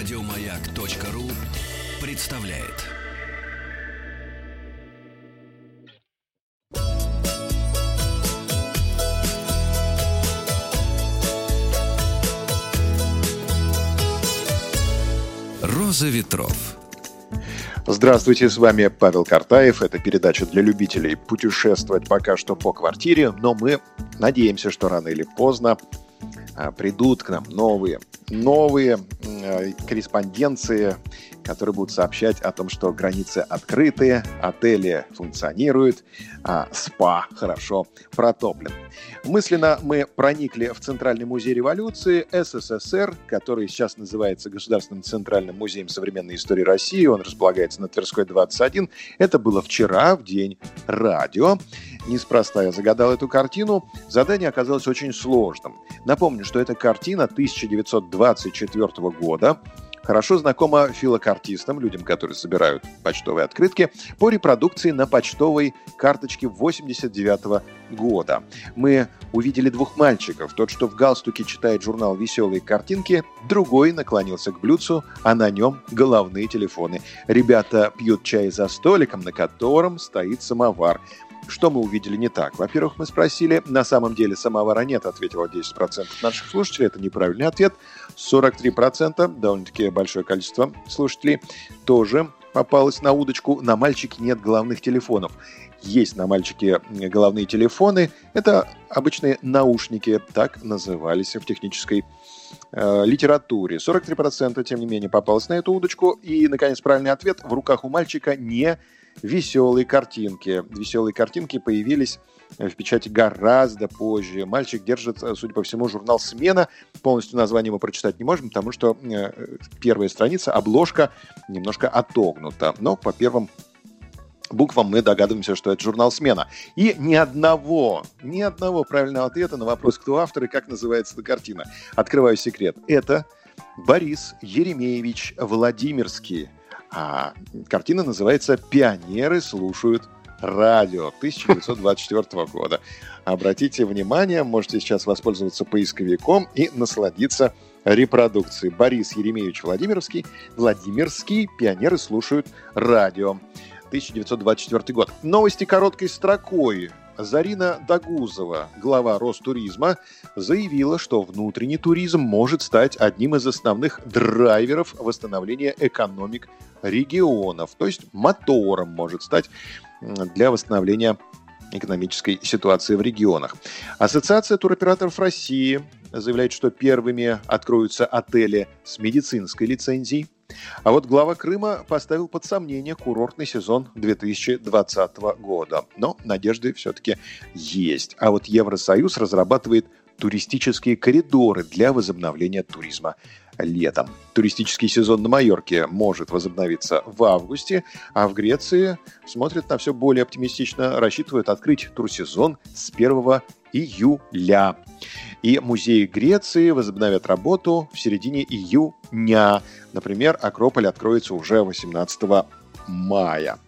Радиомаяк.ру представляет. Роза ветров. Здравствуйте, с вами Павел Картаев. Это передача для любителей путешествовать пока что по квартире, но мы надеемся, что рано или поздно придут к нам новые, новые а, корреспонденции, которые будут сообщать о том, что границы открыты, отели функционируют, а спа хорошо протоплен. Мысленно мы проникли в Центральный музей революции СССР, который сейчас называется Государственным центральным музеем современной истории России. Он располагается на Тверской 21. Это было вчера, в день радио. Неспроста я загадал эту картину. Задание оказалось очень сложным. Напомню, что это картина 1924 года, хорошо знакома филокартистам, людям, которые собирают почтовые открытки, по репродукции на почтовой карточке 89 года. Мы увидели двух мальчиков. Тот, что в галстуке читает журнал «Веселые картинки», другой наклонился к блюдцу, а на нем головные телефоны. Ребята пьют чай за столиком, на котором стоит самовар. Что мы увидели не так? Во-первых, мы спросили, на самом деле самовара нет, ответило 10% наших слушателей. Это неправильный ответ. 43%, довольно-таки большое количество слушателей, тоже попалось на удочку. На мальчике нет головных телефонов. Есть на мальчике головные телефоны. Это обычные наушники, так назывались в технической э, литературе. 43% тем не менее попалось на эту удочку. И, наконец, правильный ответ. В руках у мальчика не веселые картинки. Веселые картинки появились в печати гораздо позже. Мальчик держит, судя по всему, журнал «Смена». Полностью название мы прочитать не можем, потому что э, первая страница, обложка немножко отогнута. Но по первым буквам мы догадываемся, что это журнал «Смена». И ни одного, ни одного правильного ответа на вопрос, кто автор и как называется эта картина. Открываю секрет. Это Борис Еремеевич Владимирский – а картина называется «Пионеры слушают радио» 1924 года. Обратите внимание, можете сейчас воспользоваться поисковиком и насладиться репродукцией. Борис Еремеевич Владимировский, Владимирский, пионеры слушают радио. 1924 год. Новости короткой строкой. Зарина Дагузова, глава Ростуризма, заявила, что внутренний туризм может стать одним из основных драйверов восстановления экономик регионов, то есть мотором может стать для восстановления экономической ситуации в регионах. Ассоциация туроператоров России заявляет, что первыми откроются отели с медицинской лицензией. А вот глава Крыма поставил под сомнение курортный сезон 2020 года. Но надежды все-таки есть. А вот Евросоюз разрабатывает туристические коридоры для возобновления туризма летом. Туристический сезон на Майорке может возобновиться в августе, а в Греции смотрят на все более оптимистично, рассчитывают открыть турсезон с 1 июля. И музеи Греции возобновят работу в середине июня. Например, Акрополь откроется уже 18 мая.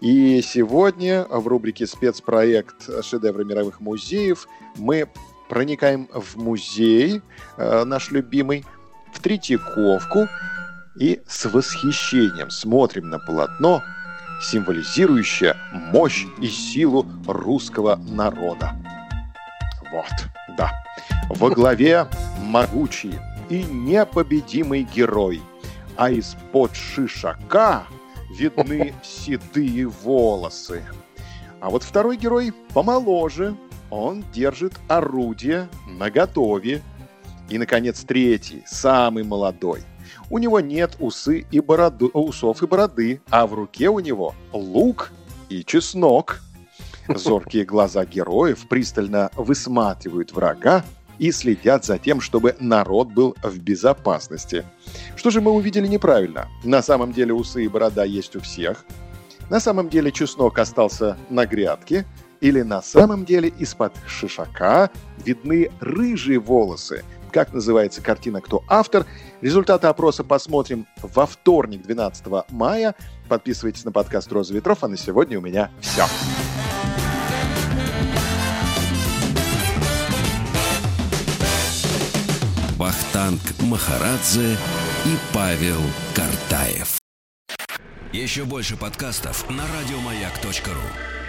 И сегодня в рубрике «Спецпроект. Шедевры мировых музеев» мы проникаем в музей, э, наш любимый, в Третьяковку и с восхищением смотрим на полотно, символизирующее мощь и силу русского народа. Вот, да. Во главе могучий и непобедимый герой, а из-под шишака видны седые волосы. А вот второй герой помоложе, он держит орудие наготове. И, наконец, третий, самый молодой. У него нет усы и бороды, усов и бороды, а в руке у него лук и чеснок. Зоркие глаза героев пристально высматривают врага и следят за тем, чтобы народ был в безопасности. Что же мы увидели неправильно? На самом деле усы и борода есть у всех. На самом деле чеснок остался на грядке – или на самом деле из-под шишака видны рыжие волосы? Как называется картина «Кто автор?» Результаты опроса посмотрим во вторник, 12 мая. Подписывайтесь на подкаст «Роза ветров», а на сегодня у меня все. Вахтанг Махарадзе и Павел Картаев. Еще больше подкастов на радиомаяк.ру.